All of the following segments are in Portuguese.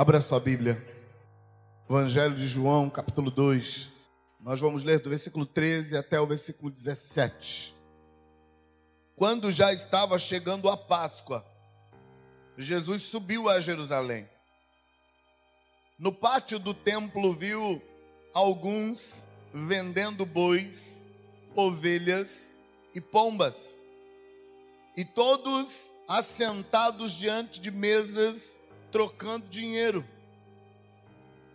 Abra sua Bíblia. Evangelho de João, capítulo 2. Nós vamos ler do versículo 13 até o versículo 17. Quando já estava chegando a Páscoa, Jesus subiu a Jerusalém. No pátio do templo viu alguns vendendo bois, ovelhas e pombas, e todos assentados diante de mesas trocando dinheiro.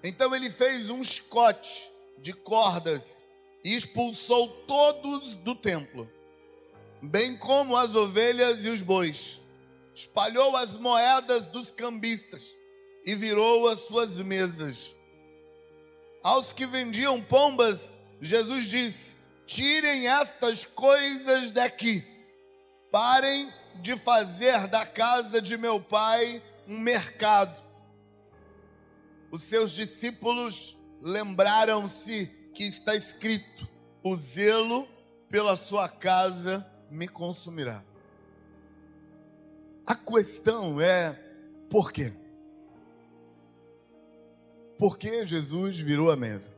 Então ele fez um chicote de cordas e expulsou todos do templo, bem como as ovelhas e os bois. Espalhou as moedas dos cambistas e virou as suas mesas. Aos que vendiam pombas, Jesus disse: Tirem estas coisas daqui, parem de fazer da casa de meu pai um mercado. Os seus discípulos lembraram-se que está escrito: O zelo pela sua casa me consumirá. A questão é por quê? Por que Jesus virou a mesa?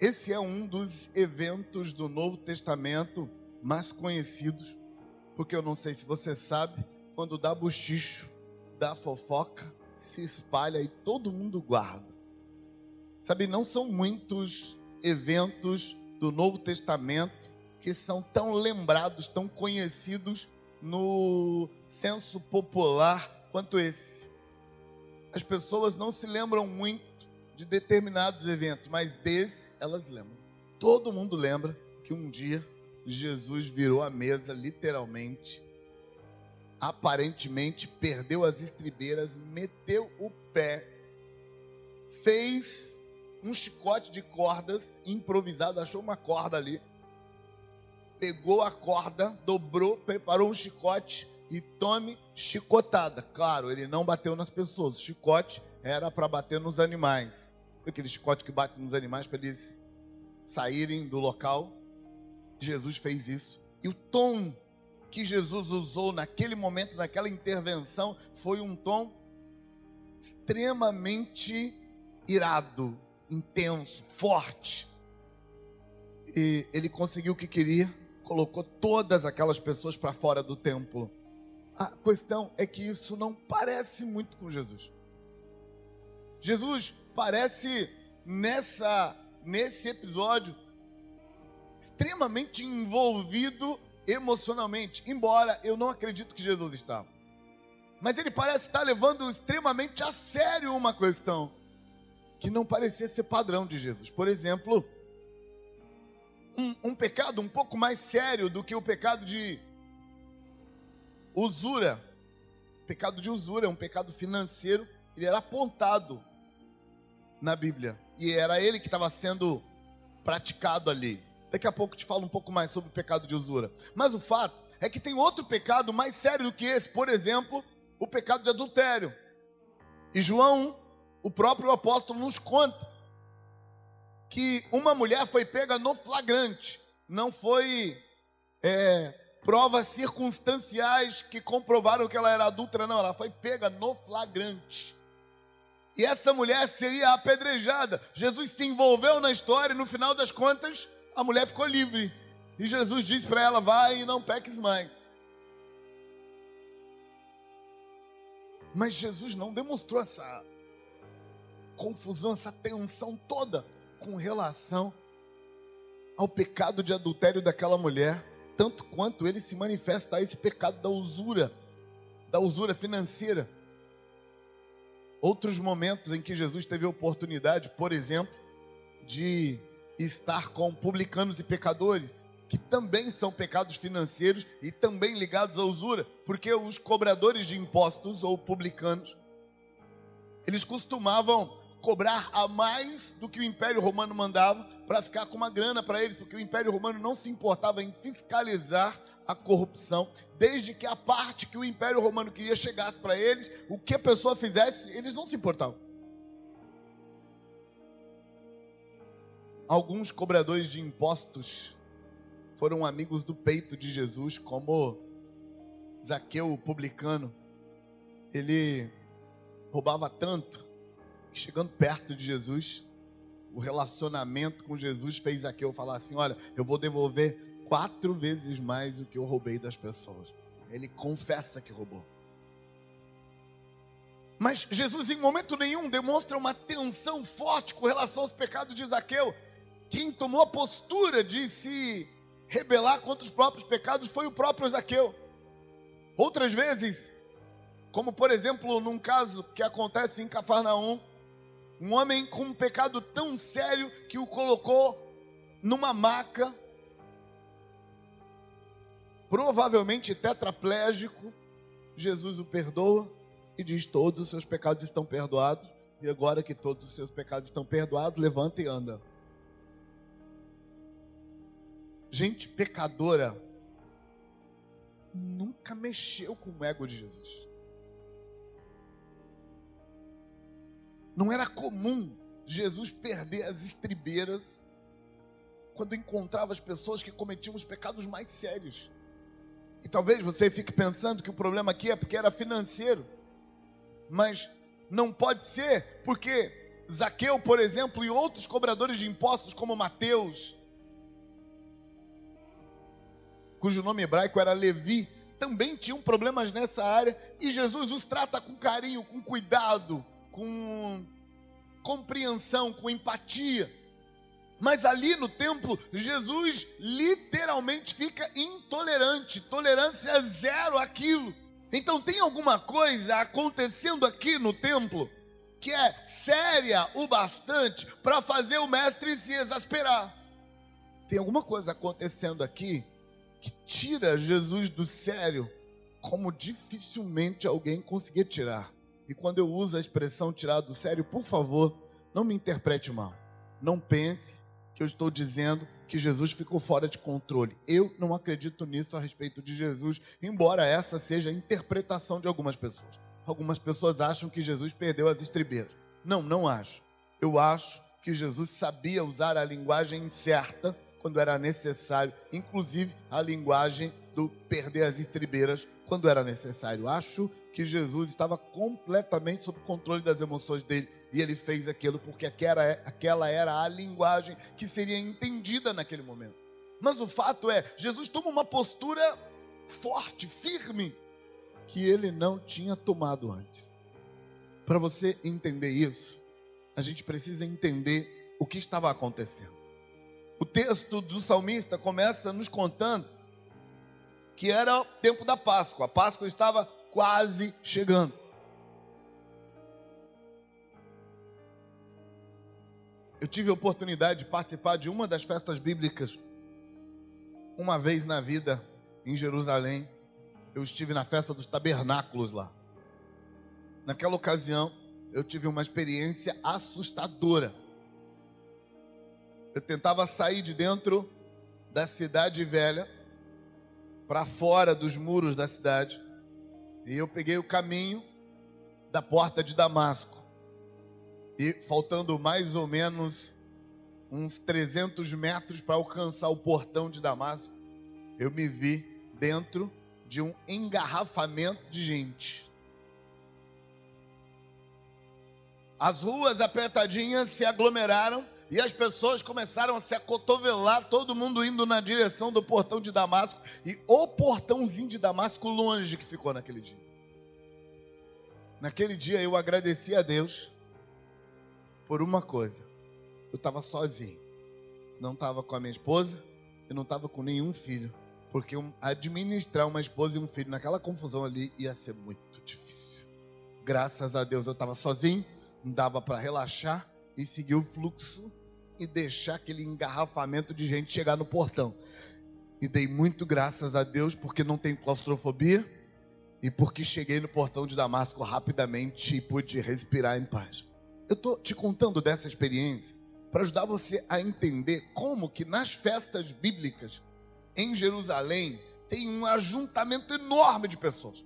Esse é um dos eventos do Novo Testamento mais conhecidos, porque eu não sei se você sabe, quando dá bochicho, da fofoca se espalha e todo mundo guarda. Sabe, não são muitos eventos do Novo Testamento que são tão lembrados, tão conhecidos no senso popular quanto esse. As pessoas não se lembram muito de determinados eventos, mas desse elas lembram. Todo mundo lembra que um dia Jesus virou a mesa, literalmente, aparentemente perdeu as estribeiras, meteu o pé, fez um chicote de cordas improvisado, achou uma corda ali, pegou a corda, dobrou, preparou um chicote e tome chicotada. Claro, ele não bateu nas pessoas, o chicote era para bater nos animais. Aquele chicote que bate nos animais para eles saírem do local. Jesus fez isso. E o tom que Jesus usou naquele momento, naquela intervenção, foi um tom extremamente irado, intenso, forte. E ele conseguiu o que queria, colocou todas aquelas pessoas para fora do templo. A questão é que isso não parece muito com Jesus. Jesus parece nessa nesse episódio extremamente envolvido emocionalmente, embora eu não acredito que Jesus estava. Mas ele parece estar levando extremamente a sério uma questão que não parecia ser padrão de Jesus. Por exemplo, um, um pecado um pouco mais sério do que o pecado de usura. Pecado de usura é um pecado financeiro, ele era apontado na Bíblia e era ele que estava sendo praticado ali. Daqui a pouco te falo um pouco mais sobre o pecado de usura. Mas o fato é que tem outro pecado mais sério do que esse, por exemplo, o pecado de adultério. E João, o próprio apóstolo, nos conta que uma mulher foi pega no flagrante, não foi é, provas circunstanciais que comprovaram que ela era adulta, não, ela foi pega no flagrante. E essa mulher seria apedrejada. Jesus se envolveu na história e no final das contas a mulher ficou livre. E Jesus disse para ela: Vai e não peques mais. Mas Jesus não demonstrou essa confusão, essa tensão toda com relação ao pecado de adultério daquela mulher, tanto quanto ele se manifesta a esse pecado da usura, da usura financeira. Outros momentos em que Jesus teve a oportunidade, por exemplo, de estar com publicanos e pecadores, que também são pecados financeiros e também ligados à usura, porque os cobradores de impostos ou publicanos, eles costumavam cobrar a mais do que o Império Romano mandava para ficar com uma grana para eles, porque o Império Romano não se importava em fiscalizar a corrupção, desde que a parte que o Império Romano queria chegasse para eles, o que a pessoa fizesse, eles não se importavam. Alguns cobradores de impostos foram amigos do peito de Jesus, como Zaqueu, o publicano. Ele roubava tanto que chegando perto de Jesus, o relacionamento com Jesus fez Zaqueu falar assim: Olha, eu vou devolver quatro vezes mais o que eu roubei das pessoas. Ele confessa que roubou. Mas Jesus, em momento nenhum, demonstra uma tensão forte com relação aos pecados de Zaqueu. Quem tomou a postura de se rebelar contra os próprios pecados foi o próprio Zaqueu. Outras vezes, como por exemplo num caso que acontece em Cafarnaum, um homem com um pecado tão sério que o colocou numa maca, provavelmente tetraplégico, Jesus o perdoa e diz: Todos os seus pecados estão perdoados. E agora que todos os seus pecados estão perdoados, levanta e anda. Gente pecadora nunca mexeu com o ego de Jesus. Não era comum Jesus perder as estribeiras quando encontrava as pessoas que cometiam os pecados mais sérios. E talvez você fique pensando que o problema aqui é porque era financeiro. Mas não pode ser, porque Zaqueu, por exemplo, e outros cobradores de impostos, como Mateus, cujo nome hebraico era Levi, também tinham problemas nessa área, e Jesus os trata com carinho, com cuidado, com compreensão, com empatia. Mas ali no templo, Jesus literalmente fica intolerante, tolerância zero àquilo. Então tem alguma coisa acontecendo aqui no templo que é séria o bastante para fazer o mestre se exasperar. Tem alguma coisa acontecendo aqui que tira Jesus do sério, como dificilmente alguém conseguia tirar. E quando eu uso a expressão tirar do sério, por favor, não me interprete mal. Não pense que eu estou dizendo que Jesus ficou fora de controle. Eu não acredito nisso a respeito de Jesus, embora essa seja a interpretação de algumas pessoas. Algumas pessoas acham que Jesus perdeu as estribeiras. Não, não acho. Eu acho que Jesus sabia usar a linguagem certa quando era necessário, inclusive a linguagem do perder as estribeiras quando era necessário. Acho que Jesus estava completamente sob controle das emoções dele e ele fez aquilo porque aquela, é, aquela era a linguagem que seria entendida naquele momento. Mas o fato é, Jesus toma uma postura forte, firme, que ele não tinha tomado antes. Para você entender isso, a gente precisa entender o que estava acontecendo. O texto do salmista começa nos contando que era o tempo da Páscoa. A Páscoa estava quase chegando. Eu tive a oportunidade de participar de uma das festas bíblicas uma vez na vida em Jerusalém. Eu estive na festa dos tabernáculos lá. Naquela ocasião, eu tive uma experiência assustadora. Eu tentava sair de dentro da cidade velha para fora dos muros da cidade. E eu peguei o caminho da porta de Damasco. E faltando mais ou menos uns 300 metros para alcançar o portão de Damasco, eu me vi dentro de um engarrafamento de gente. As ruas apertadinhas se aglomeraram e as pessoas começaram a se acotovelar, todo mundo indo na direção do portão de Damasco e o portãozinho de Damasco longe que ficou naquele dia. Naquele dia eu agradeci a Deus por uma coisa. Eu estava sozinho. Não estava com a minha esposa e não estava com nenhum filho. Porque administrar uma esposa e um filho naquela confusão ali ia ser muito difícil. Graças a Deus eu estava sozinho, não dava para relaxar e seguir o fluxo e deixar aquele engarrafamento de gente chegar no portão. E dei muito graças a Deus porque não tenho claustrofobia e porque cheguei no portão de Damasco rapidamente e pude respirar em paz. Eu estou te contando dessa experiência para ajudar você a entender como que nas festas bíblicas em Jerusalém tem um ajuntamento enorme de pessoas.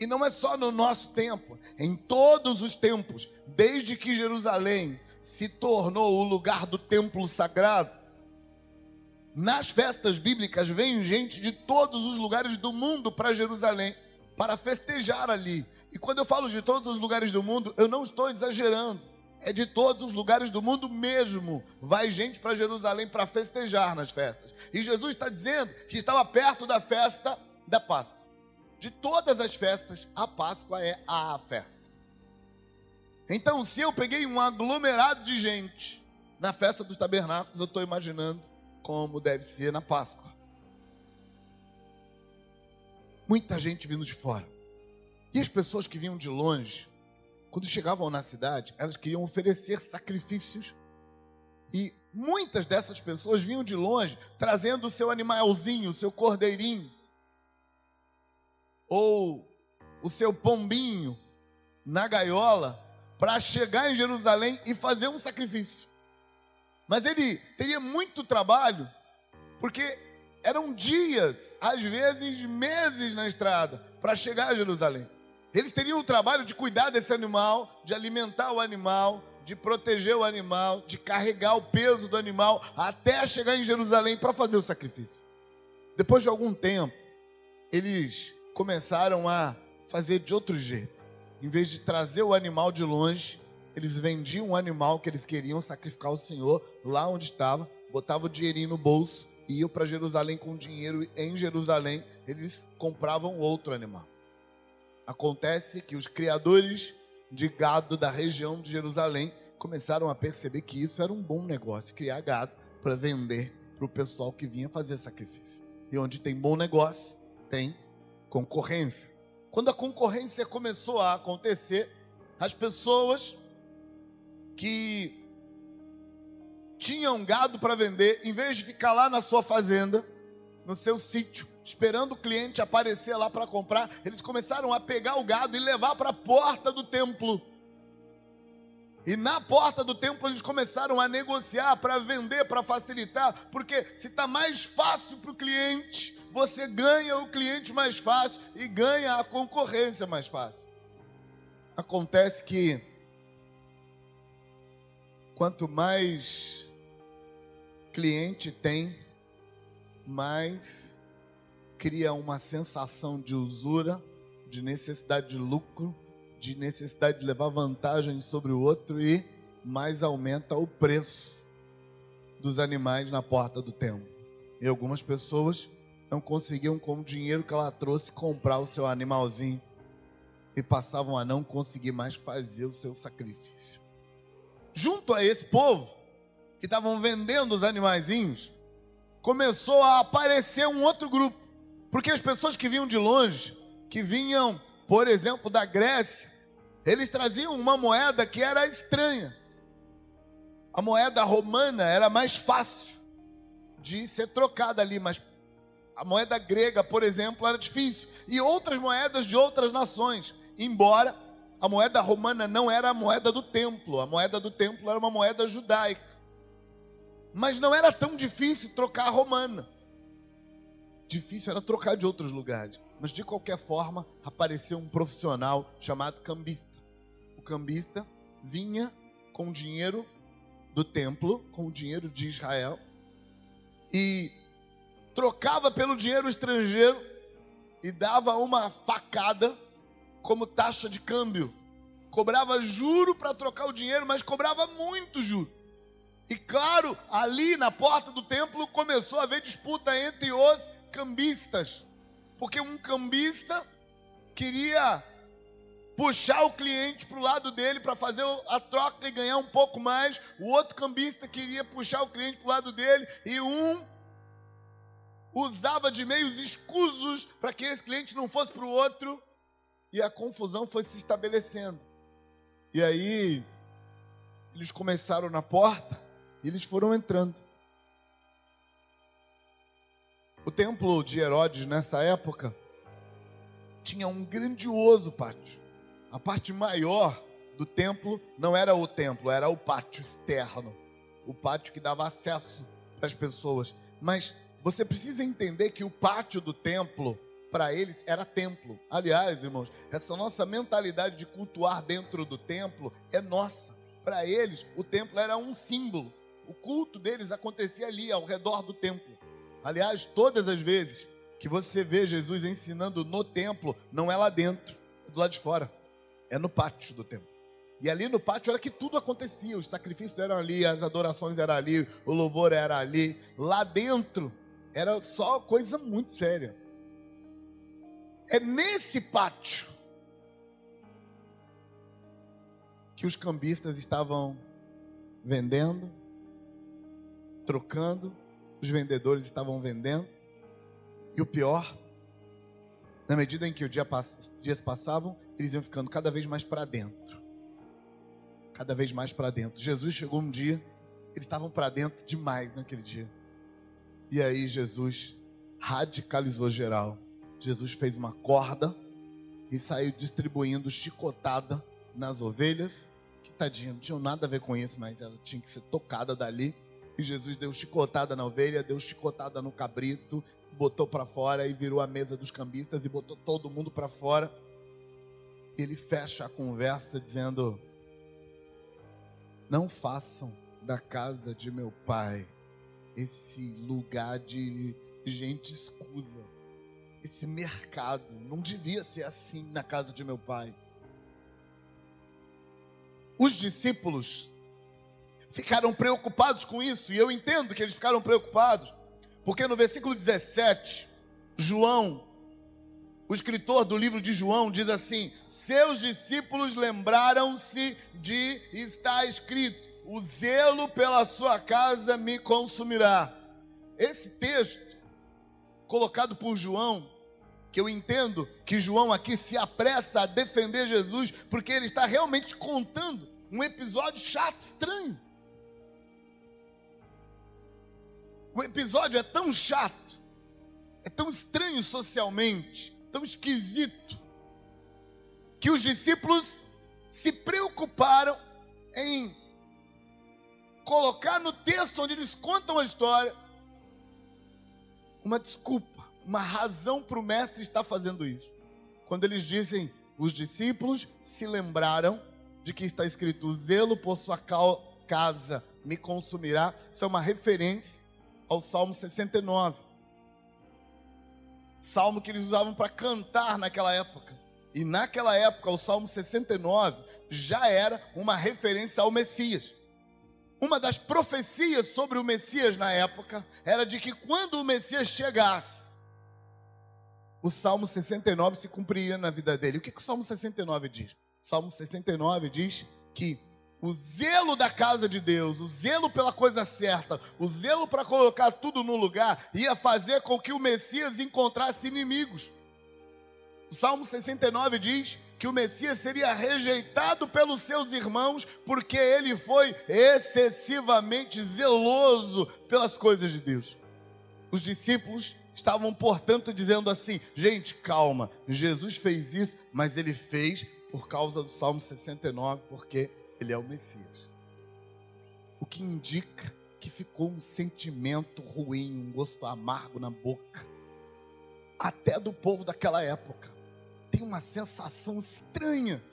E não é só no nosso tempo, em todos os tempos, desde que Jerusalém se tornou o lugar do templo sagrado. Nas festas bíblicas vem gente de todos os lugares do mundo para Jerusalém para festejar ali. E quando eu falo de todos os lugares do mundo, eu não estou exagerando. é de todos os lugares do mundo mesmo. Vai gente para Jerusalém para festejar nas festas. E Jesus está dizendo que estava perto da festa da Páscoa. De todas as festas, a Páscoa é a festa. Então, se eu peguei um aglomerado de gente na festa dos tabernáculos, eu estou imaginando como deve ser na Páscoa. Muita gente vindo de fora. E as pessoas que vinham de longe, quando chegavam na cidade, elas queriam oferecer sacrifícios. E muitas dessas pessoas vinham de longe, trazendo o seu animalzinho, o seu cordeirinho, ou o seu pombinho na gaiola, para chegar em Jerusalém e fazer um sacrifício. Mas ele teria muito trabalho, porque eram dias, às vezes meses na estrada, para chegar a Jerusalém. Eles teriam o trabalho de cuidar desse animal, de alimentar o animal, de proteger o animal, de carregar o peso do animal até chegar em Jerusalém para fazer o sacrifício. Depois de algum tempo, eles começaram a fazer de outro jeito. Em vez de trazer o animal de longe, eles vendiam o animal que eles queriam sacrificar ao Senhor lá onde estava, botavam o dinheirinho no bolso e iam para Jerusalém com dinheiro. Em Jerusalém, eles compravam outro animal. Acontece que os criadores de gado da região de Jerusalém começaram a perceber que isso era um bom negócio, criar gado para vender para o pessoal que vinha fazer sacrifício. E onde tem bom negócio, tem concorrência. Quando a concorrência começou a acontecer, as pessoas que tinham gado para vender, em vez de ficar lá na sua fazenda, no seu sítio, esperando o cliente aparecer lá para comprar, eles começaram a pegar o gado e levar para a porta do templo. E na porta do templo eles começaram a negociar para vender, para facilitar, porque se está mais fácil para o cliente, você ganha o cliente mais fácil e ganha a concorrência mais fácil. Acontece que Quanto mais cliente tem, mais cria uma sensação de usura, de necessidade de lucro, de necessidade de levar vantagem sobre o outro e mais aumenta o preço dos animais na porta do templo. E algumas pessoas não conseguiam com o dinheiro que ela trouxe comprar o seu animalzinho e passavam a não conseguir mais fazer o seu sacrifício junto a esse povo, que estavam vendendo os animaizinhos, começou a aparecer um outro grupo. Porque as pessoas que vinham de longe, que vinham, por exemplo, da Grécia, eles traziam uma moeda que era estranha. A moeda romana era mais fácil de ser trocada ali, mas a moeda grega, por exemplo, era difícil. E outras moedas de outras nações, embora a moeda romana não era a moeda do templo, a moeda do templo era uma moeda judaica. Mas não era tão difícil trocar a romana. Difícil era trocar de outros lugares. Mas de qualquer forma, apareceu um profissional chamado cambista. O cambista vinha com o dinheiro do templo, com o dinheiro de Israel, e trocava pelo dinheiro estrangeiro e dava uma facada como taxa de câmbio. Cobrava juro para trocar o dinheiro, mas cobrava muito juro. E claro, ali na porta do templo começou a haver disputa entre os cambistas. Porque um cambista queria puxar o cliente para o lado dele para fazer a troca e ganhar um pouco mais. O outro cambista queria puxar o cliente para o lado dele. E um usava de meios escusos para que esse cliente não fosse para o outro e a confusão foi se estabelecendo. E aí, eles começaram na porta e eles foram entrando. O templo de Herodes, nessa época, tinha um grandioso pátio. A parte maior do templo não era o templo, era o pátio externo. O pátio que dava acesso para as pessoas. Mas você precisa entender que o pátio do templo para eles era templo. Aliás, irmãos, essa nossa mentalidade de cultuar dentro do templo é nossa. Para eles, o templo era um símbolo. O culto deles acontecia ali, ao redor do templo. Aliás, todas as vezes que você vê Jesus ensinando no templo, não é lá dentro, é do lado de fora, é no pátio do templo. E ali no pátio era que tudo acontecia, os sacrifícios eram ali, as adorações eram ali, o louvor era ali. Lá dentro era só coisa muito séria. É nesse pátio que os cambistas estavam vendendo, trocando, os vendedores estavam vendendo. E o pior, na medida em que os dias passavam, eles iam ficando cada vez mais para dentro cada vez mais para dentro. Jesus chegou um dia, eles estavam para dentro demais naquele dia. E aí Jesus radicalizou geral. Jesus fez uma corda e saiu distribuindo chicotada nas ovelhas, que tadinha, não tinham nada a ver com isso, mas ela tinha que ser tocada dali. E Jesus deu chicotada na ovelha, deu chicotada no cabrito, botou para fora e virou a mesa dos cambistas e botou todo mundo para fora. Ele fecha a conversa dizendo: não façam da casa de meu pai esse lugar de gente escusa, esse mercado. Não devia ser assim na casa de meu pai. Os discípulos ficaram preocupados com isso, e eu entendo que eles ficaram preocupados, porque no versículo 17, João o escritor do livro de João diz assim: Seus discípulos lembraram-se de estar escrito: O zelo pela sua casa me consumirá. Esse texto, colocado por João, que eu entendo que João aqui se apressa a defender Jesus, porque ele está realmente contando um episódio chato, estranho. O episódio é tão chato, é tão estranho socialmente, tão esquisito que os discípulos se preocuparam em colocar no texto onde eles contam a história uma desculpa, uma razão para o mestre estar fazendo isso. Quando eles dizem, os discípulos se lembraram de que está escrito: o zelo por sua casa me consumirá. Isso é uma referência ao Salmo 69 salmo que eles usavam para cantar naquela época. E naquela época, o Salmo 69 já era uma referência ao Messias. Uma das profecias sobre o Messias na época era de que quando o Messias chegasse, o Salmo 69 se cumpriria na vida dele. O que, que o Salmo 69 diz? O Salmo 69 diz que o zelo da casa de Deus, o zelo pela coisa certa, o zelo para colocar tudo no lugar, ia fazer com que o Messias encontrasse inimigos. O Salmo 69 diz que o Messias seria rejeitado pelos seus irmãos porque ele foi excessivamente zeloso pelas coisas de Deus. Os discípulos estavam, portanto, dizendo assim: gente, calma, Jesus fez isso, mas ele fez por causa do Salmo 69, porque ele é o Messias. O que indica que ficou um sentimento ruim, um gosto amargo na boca, até do povo daquela época. Tem uma sensação estranha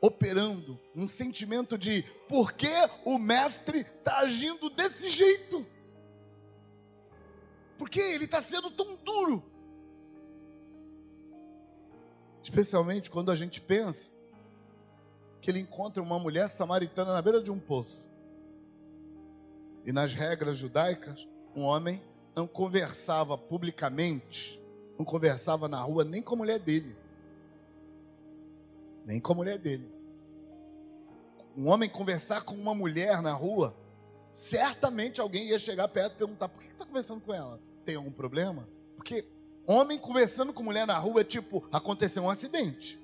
operando, um sentimento de por que o mestre está agindo desse jeito? Por que ele está sendo tão duro? Especialmente quando a gente pensa que ele encontra uma mulher samaritana na beira de um poço. E nas regras judaicas, um homem não conversava publicamente, não conversava na rua nem com a mulher dele. Nem com a mulher dele. Um homem conversar com uma mulher na rua, certamente alguém ia chegar perto e perguntar: por que você está conversando com ela? Tem algum problema? Porque homem conversando com mulher na rua é tipo: aconteceu um acidente.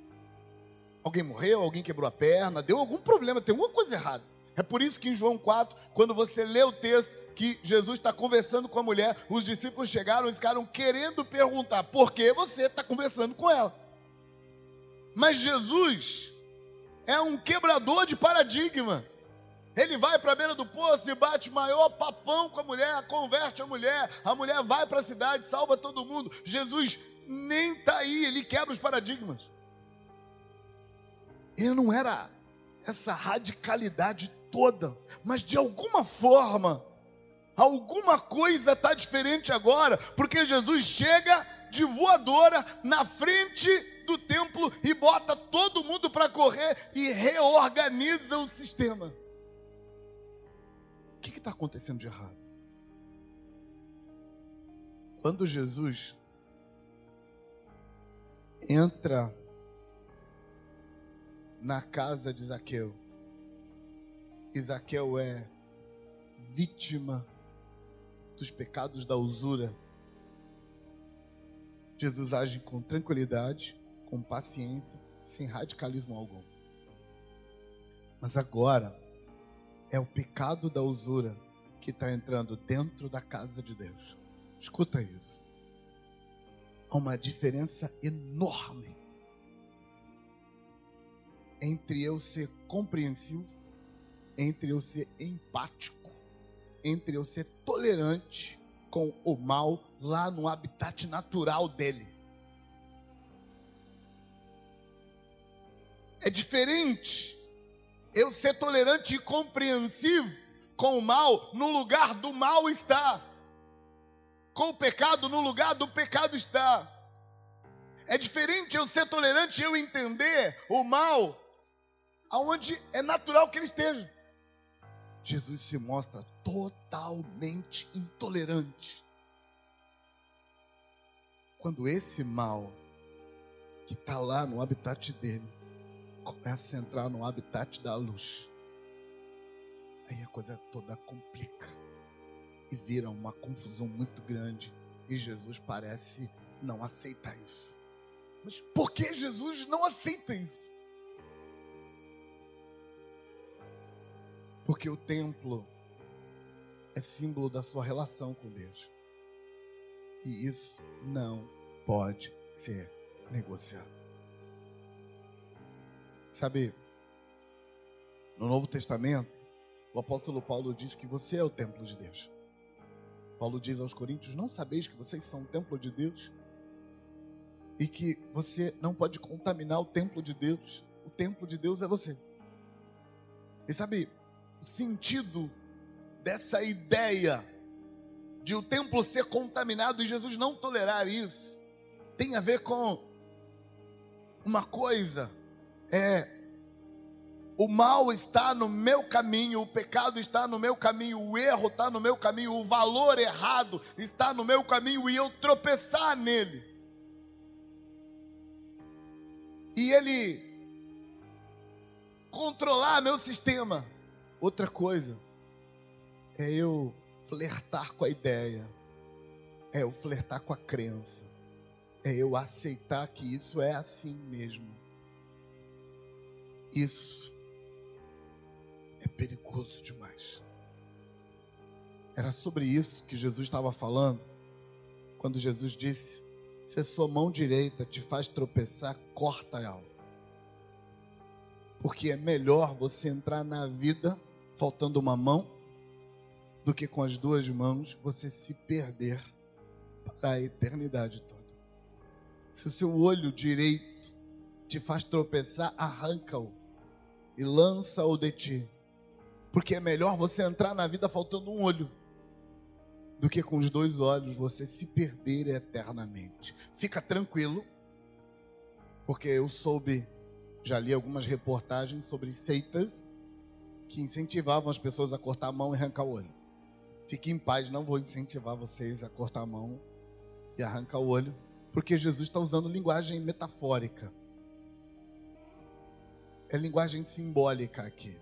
Alguém morreu, alguém quebrou a perna, deu algum problema, tem alguma coisa errada. É por isso que em João 4, quando você lê o texto que Jesus está conversando com a mulher, os discípulos chegaram e ficaram querendo perguntar por que você está conversando com ela. Mas Jesus é um quebrador de paradigma. Ele vai para a beira do poço e bate maior papão com a mulher, converte a mulher, a mulher vai para a cidade, salva todo mundo. Jesus nem está aí, ele quebra os paradigmas. Ele não era essa radicalidade toda, mas de alguma forma, alguma coisa está diferente agora, porque Jesus chega de voadora na frente do templo e bota todo mundo para correr e reorganiza o sistema. O que está acontecendo de errado? Quando Jesus entra na casa de Zaqueu, Zaqueu é vítima dos pecados da usura. Jesus age com tranquilidade, com paciência, sem radicalismo algum. Mas agora é o pecado da usura que está entrando dentro da casa de Deus. Escuta isso. Há uma diferença enorme entre eu ser compreensivo, entre eu ser empático, entre eu ser tolerante com o mal lá no habitat natural dele. É diferente eu ser tolerante e compreensivo com o mal no lugar do mal está. Com o pecado no lugar do pecado está. É diferente eu ser tolerante e eu entender o mal aonde é natural que ele esteja. Jesus se mostra totalmente intolerante. Quando esse mal que está lá no habitat dele começa a entrar no habitat da luz, aí a coisa toda complica e vira uma confusão muito grande e Jesus parece não aceitar isso. Mas por que Jesus não aceita isso? Porque o templo é símbolo da sua relação com Deus. E isso não pode ser negociado. Sabe, no Novo Testamento, o apóstolo Paulo diz que você é o templo de Deus. Paulo diz aos Coríntios: Não sabeis que vocês são o templo de Deus? E que você não pode contaminar o templo de Deus. O templo de Deus é você. E sabe, sentido dessa ideia de o templo ser contaminado e Jesus não tolerar isso tem a ver com uma coisa é o mal está no meu caminho, o pecado está no meu caminho, o erro está no meu caminho, o valor errado está no meu caminho e eu tropeçar nele. E ele controlar meu sistema. Outra coisa é eu flertar com a ideia, é eu flertar com a crença, é eu aceitar que isso é assim mesmo. Isso é perigoso demais. Era sobre isso que Jesus estava falando, quando Jesus disse: Se a sua mão direita te faz tropeçar, corta ela. Porque é melhor você entrar na vida faltando uma mão, do que com as duas mãos você se perder para a eternidade toda. Se o seu olho direito te faz tropeçar, arranca-o e lança-o de ti. Porque é melhor você entrar na vida faltando um olho do que com os dois olhos você se perder eternamente. Fica tranquilo, porque eu soube, já li algumas reportagens sobre seitas que incentivavam as pessoas a cortar a mão e arrancar o olho. Fique em paz, não vou incentivar vocês a cortar a mão e arrancar o olho, porque Jesus está usando linguagem metafórica. É linguagem simbólica aqui.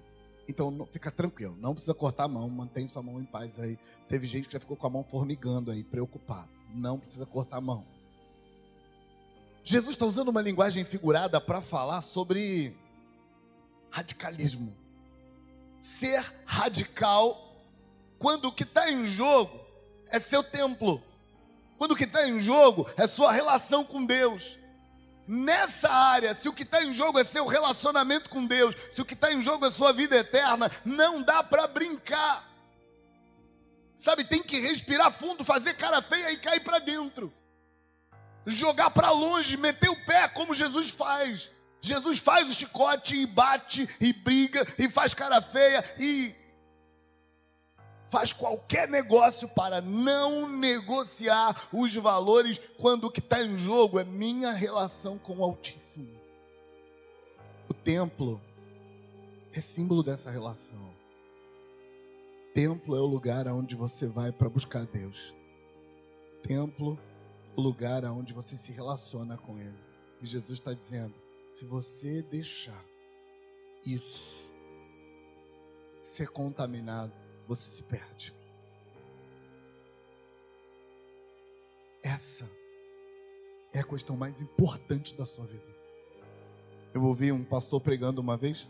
Então fica tranquilo, não precisa cortar a mão, mantém sua mão em paz aí. Teve gente que já ficou com a mão formigando aí, preocupado. Não precisa cortar a mão. Jesus está usando uma linguagem figurada para falar sobre radicalismo ser radical quando o que está em jogo é seu templo, quando o que está em jogo é sua relação com Deus. Nessa área, se o que está em jogo é seu relacionamento com Deus, se o que está em jogo é sua vida eterna, não dá para brincar. Sabe, tem que respirar fundo, fazer cara feia e cair para dentro. Jogar para longe, meter o pé como Jesus faz. Jesus faz o chicote e bate e briga e faz cara feia e faz qualquer negócio para não negociar os valores quando o que está em jogo é minha relação com o Altíssimo. O templo é símbolo dessa relação. Templo é o lugar aonde você vai para buscar Deus. Templo é o lugar aonde você se relaciona com Ele. E Jesus está dizendo: se você deixar isso ser contaminado, você se perde. Essa é a questão mais importante da sua vida. Eu ouvi um pastor pregando uma vez,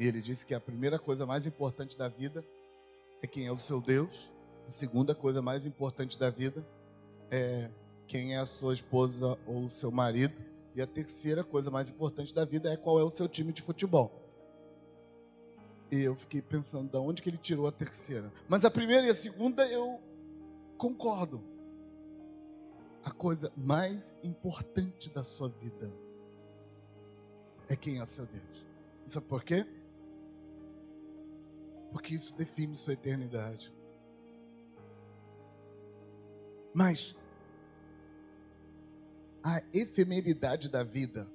e ele disse que a primeira coisa mais importante da vida é quem é o seu Deus, a segunda coisa mais importante da vida é quem é a sua esposa ou o seu marido, e a terceira coisa mais importante da vida é qual é o seu time de futebol. E eu fiquei pensando, de onde que ele tirou a terceira? Mas a primeira e a segunda eu concordo. A coisa mais importante da sua vida é quem é seu Deus. Sabe por quê? Porque isso define sua eternidade. Mas a efemeridade da vida,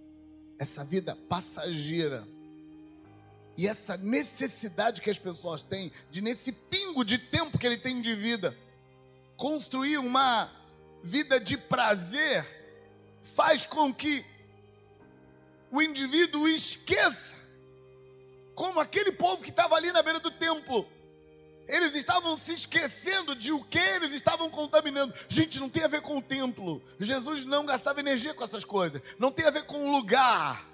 essa vida passageira, e essa necessidade que as pessoas têm de, nesse pingo de tempo que ele tem de vida, construir uma vida de prazer, faz com que o indivíduo esqueça, como aquele povo que estava ali na beira do templo. Eles estavam se esquecendo de o que eles estavam contaminando. Gente, não tem a ver com o templo. Jesus não gastava energia com essas coisas. Não tem a ver com o lugar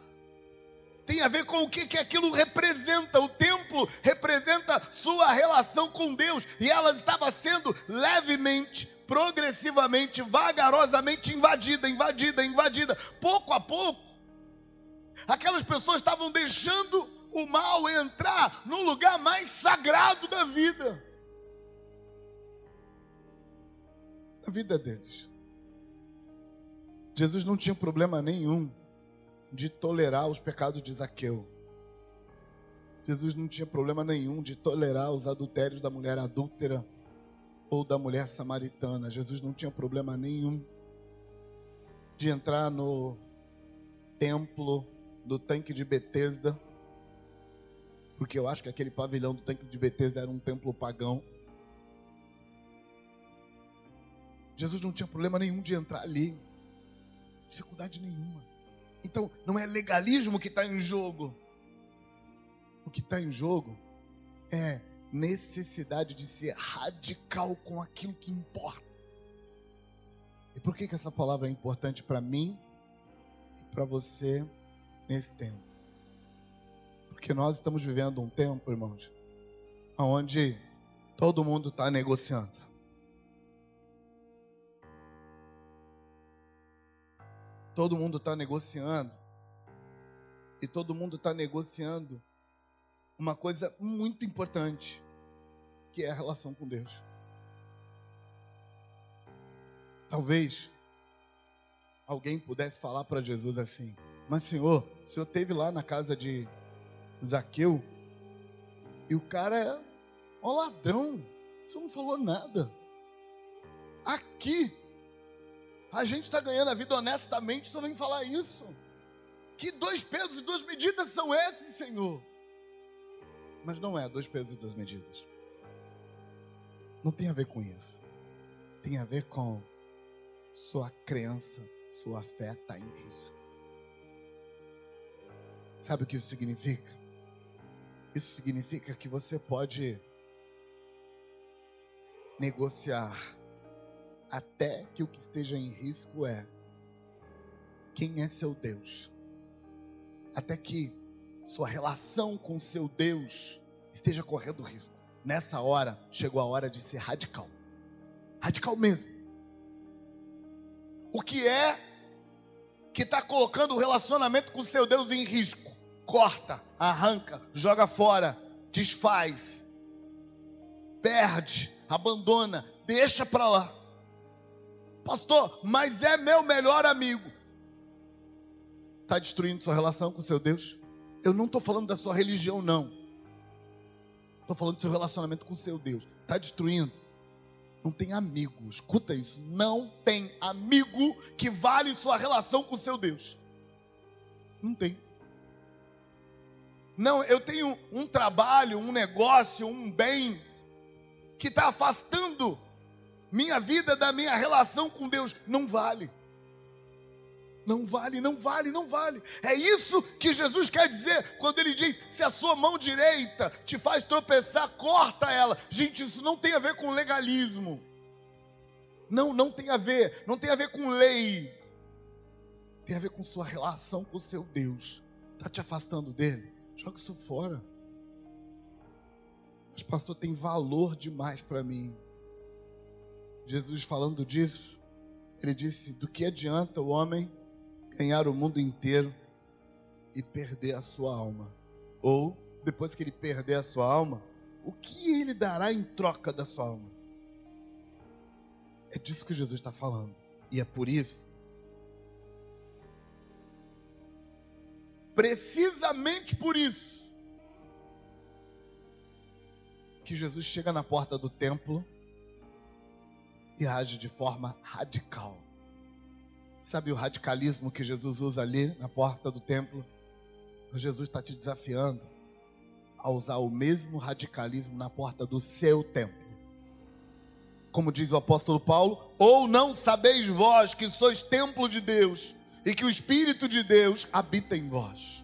tem a ver com o que, que aquilo representa. O templo representa sua relação com Deus, e ela estava sendo levemente, progressivamente, vagarosamente invadida, invadida, invadida. Pouco a pouco, aquelas pessoas estavam deixando o mal entrar no lugar mais sagrado da vida. A vida deles. Jesus não tinha problema nenhum de tolerar os pecados de Zaqueu. Jesus não tinha problema nenhum de tolerar os adultérios da mulher adúltera ou da mulher samaritana. Jesus não tinha problema nenhum de entrar no templo do tanque de Betesda, porque eu acho que aquele pavilhão do tanque de Betesda era um templo pagão. Jesus não tinha problema nenhum de entrar ali, dificuldade nenhuma. Então, não é legalismo que está em jogo. O que está em jogo é necessidade de ser radical com aquilo que importa. E por que, que essa palavra é importante para mim e para você nesse tempo? Porque nós estamos vivendo um tempo, irmãos, onde todo mundo está negociando. Todo mundo está negociando. E todo mundo está negociando uma coisa muito importante, que é a relação com Deus. Talvez alguém pudesse falar para Jesus assim: Mas, Senhor, o Senhor teve lá na casa de Zaqueu e o cara é um ladrão, Senhor não falou nada. Aqui a gente está ganhando a vida honestamente, só vem falar isso. Que dois pesos e duas medidas são esses, Senhor? Mas não é dois pesos e duas medidas. Não tem a ver com isso. Tem a ver com sua crença, sua fé está em risco. Sabe o que isso significa? Isso significa que você pode negociar até que o que esteja em risco é quem é seu Deus. Até que sua relação com seu Deus esteja correndo risco. Nessa hora, chegou a hora de ser radical. Radical mesmo. O que é que está colocando o relacionamento com seu Deus em risco? Corta, arranca, joga fora, desfaz, perde, abandona, deixa para lá. Pastor, mas é meu melhor amigo. Está destruindo sua relação com seu Deus? Eu não estou falando da sua religião, não. Estou falando do seu relacionamento com seu Deus. Está destruindo. Não tem amigo. Escuta isso. Não tem amigo que vale sua relação com seu Deus. Não tem. Não, eu tenho um trabalho, um negócio, um bem que está afastando minha vida da minha relação com Deus. Não vale. Não vale, não vale, não vale. É isso que Jesus quer dizer quando ele diz: se a sua mão direita te faz tropeçar, corta ela. Gente, isso não tem a ver com legalismo. Não, não tem a ver, não tem a ver com lei. Tem a ver com sua relação com o seu Deus. Está te afastando dele? Joga isso fora. Mas, pastor, tem valor demais para mim. Jesus falando disso, ele disse: do que adianta o homem ganhar o mundo inteiro e perder a sua alma? Ou, depois que ele perder a sua alma, o que ele dará em troca da sua alma? É disso que Jesus está falando. E é por isso, precisamente por isso, que Jesus chega na porta do templo e age de forma radical. Sabe o radicalismo que Jesus usa ali na porta do templo? Jesus está te desafiando a usar o mesmo radicalismo na porta do seu templo. Como diz o apóstolo Paulo, ou não sabeis vós que sois templo de Deus e que o Espírito de Deus habita em vós.